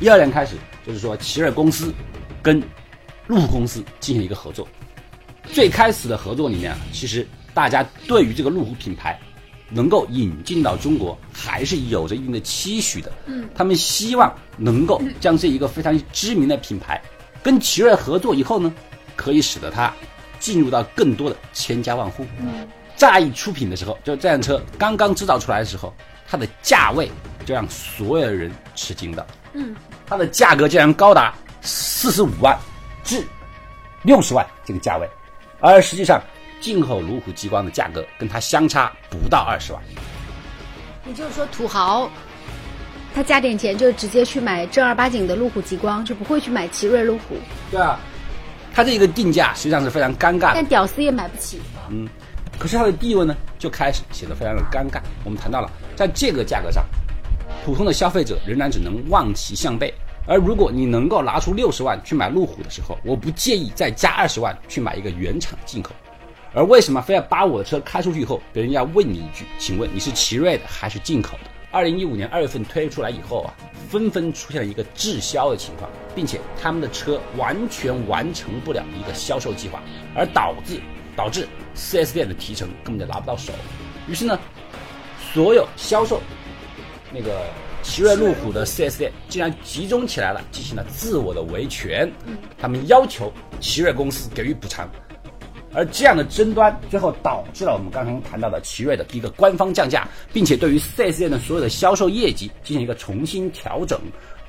一二年开始，就是说奇瑞公司跟路虎公司进行一个合作。最开始的合作里面啊，其实大家对于这个路虎品牌能够引进到中国，还是有着一定的期许的。嗯，他们希望能够将这一个非常知名的品牌跟奇瑞合作以后呢，可以使得它进入到更多的千家万户。嗯，乍一出品的时候，就这辆车刚刚制造出来的时候，它的价位就让所有人吃惊的。嗯，它的价格竟然高达四十五万至六十万这个价位，而实际上进口路虎极光的价格跟它相差不到二十万。也就是说，土豪他加点钱就直接去买正儿八经的路虎极光，就不会去买奇瑞路虎。对啊，它这个定价实际上是非常尴尬的但。屌丝也买不起。嗯可是它的地位呢，就开始显得非常的尴尬。我们谈到了，在这个价格上，普通的消费者仍然只能望其项背。而如果你能够拿出六十万去买路虎的时候，我不介意再加二十万去买一个原厂进口。而为什么非要把我的车开出去以后，别人要问你一句，请问你是奇瑞的还是进口的？二零一五年二月份推出来以后啊，纷纷出现了一个滞销的情况，并且他们的车完全完成不了一个销售计划，而导致导致 4S 店的提成根本就拿不到手。于是呢，所有销售那个奇瑞路虎的 4S 店竟然集中起来了，进行了自我的维权。他们要求奇瑞公司给予补偿。而这样的争端，最后导致了我们刚刚谈到的奇瑞的一个官方降价，并且对于 4S 店的所有的销售业绩进行一个重新调整，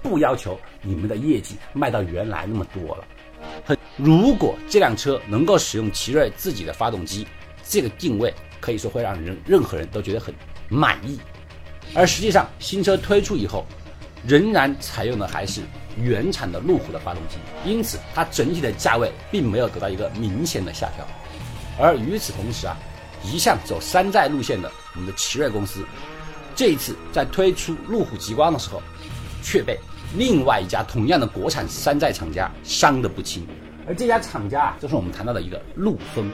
不要求你们的业绩卖到原来那么多了。很，如果这辆车能够使用奇瑞自己的发动机，这个定位可以说会让人任何人都觉得很满意。而实际上，新车推出以后，仍然采用的还是原厂的路虎的发动机，因此它整体的价位并没有得到一个明显的下调。而与此同时啊，一向走山寨路线的我们的奇瑞公司，这一次在推出路虎极光的时候，却被另外一家同样的国产山寨厂家伤得不轻。而这家厂家啊，就是我们谈到的一个陆风。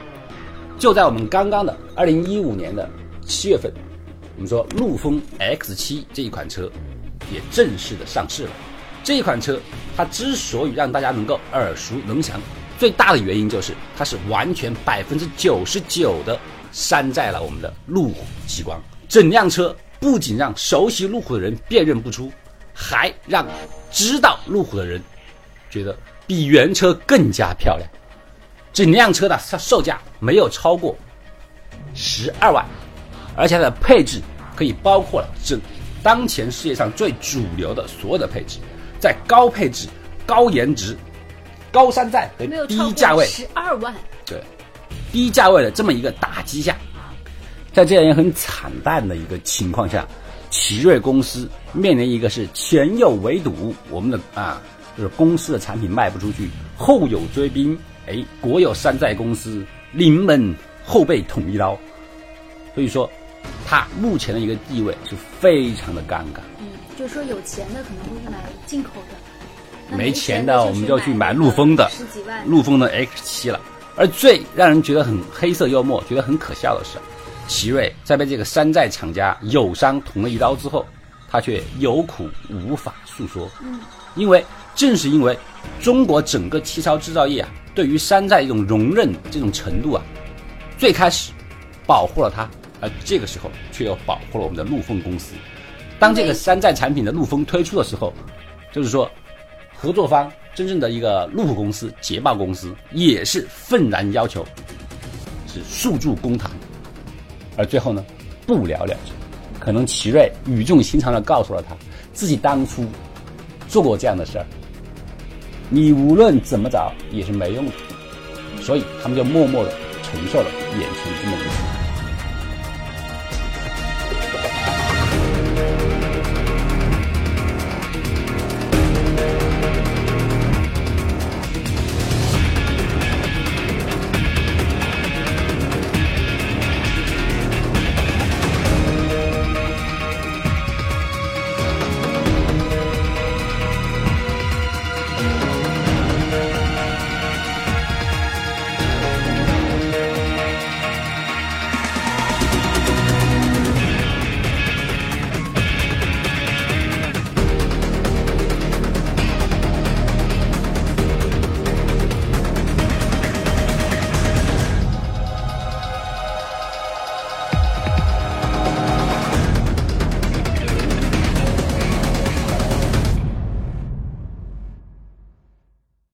就在我们刚刚的二零一五年的七月份，我们说陆风 X7 这一款车也正式的上市了。这一款车，它之所以让大家能够耳熟能详，最大的原因就是它是完全百分之九十九的山寨了我们的路虎极光。整辆车不仅让熟悉路虎的人辨认不出，还让知道路虎的人觉得比原车更加漂亮。整辆车的售售价没有超过十二万，而且它的配置可以包括了整当前世界上最主流的所有的配置，在高配置、高颜值、高山寨和低价位，十二万，对低价位的这么一个打击下，在这样一个很惨淡的一个情况下，奇瑞公司面临一个是前有围堵，我们的啊就是公司的产品卖不出去；后有追兵，哎，国有山寨公司临门后被捅一刀，所以说，它目前的一个地位是非常的尴尬。嗯，就是说有钱的可能会买进口的，没钱钱的我们就去买陆风的十几万，陆风的 X 七了。而最让人觉得很黑色幽默、觉得很可笑的是，奇瑞在被这个山寨厂家友商捅了一刀之后，他却有苦无法诉说。嗯，因为正是因为中国整个汽车制造业啊，对于山寨一种容忍这种程度啊，最开始保护了它，而这个时候却又保护了我们的陆风公司。当这个山寨产品的陆风推出的时候，就是说，合作方真正的一个路虎公司、捷豹公司也是愤然要求是诉诸公堂，而最后呢，不了了之。可能奇瑞语重心长的告诉了他，自己当初做过这样的事儿，你无论怎么找也是没用的，所以他们就默默的承受了眼前这么一个。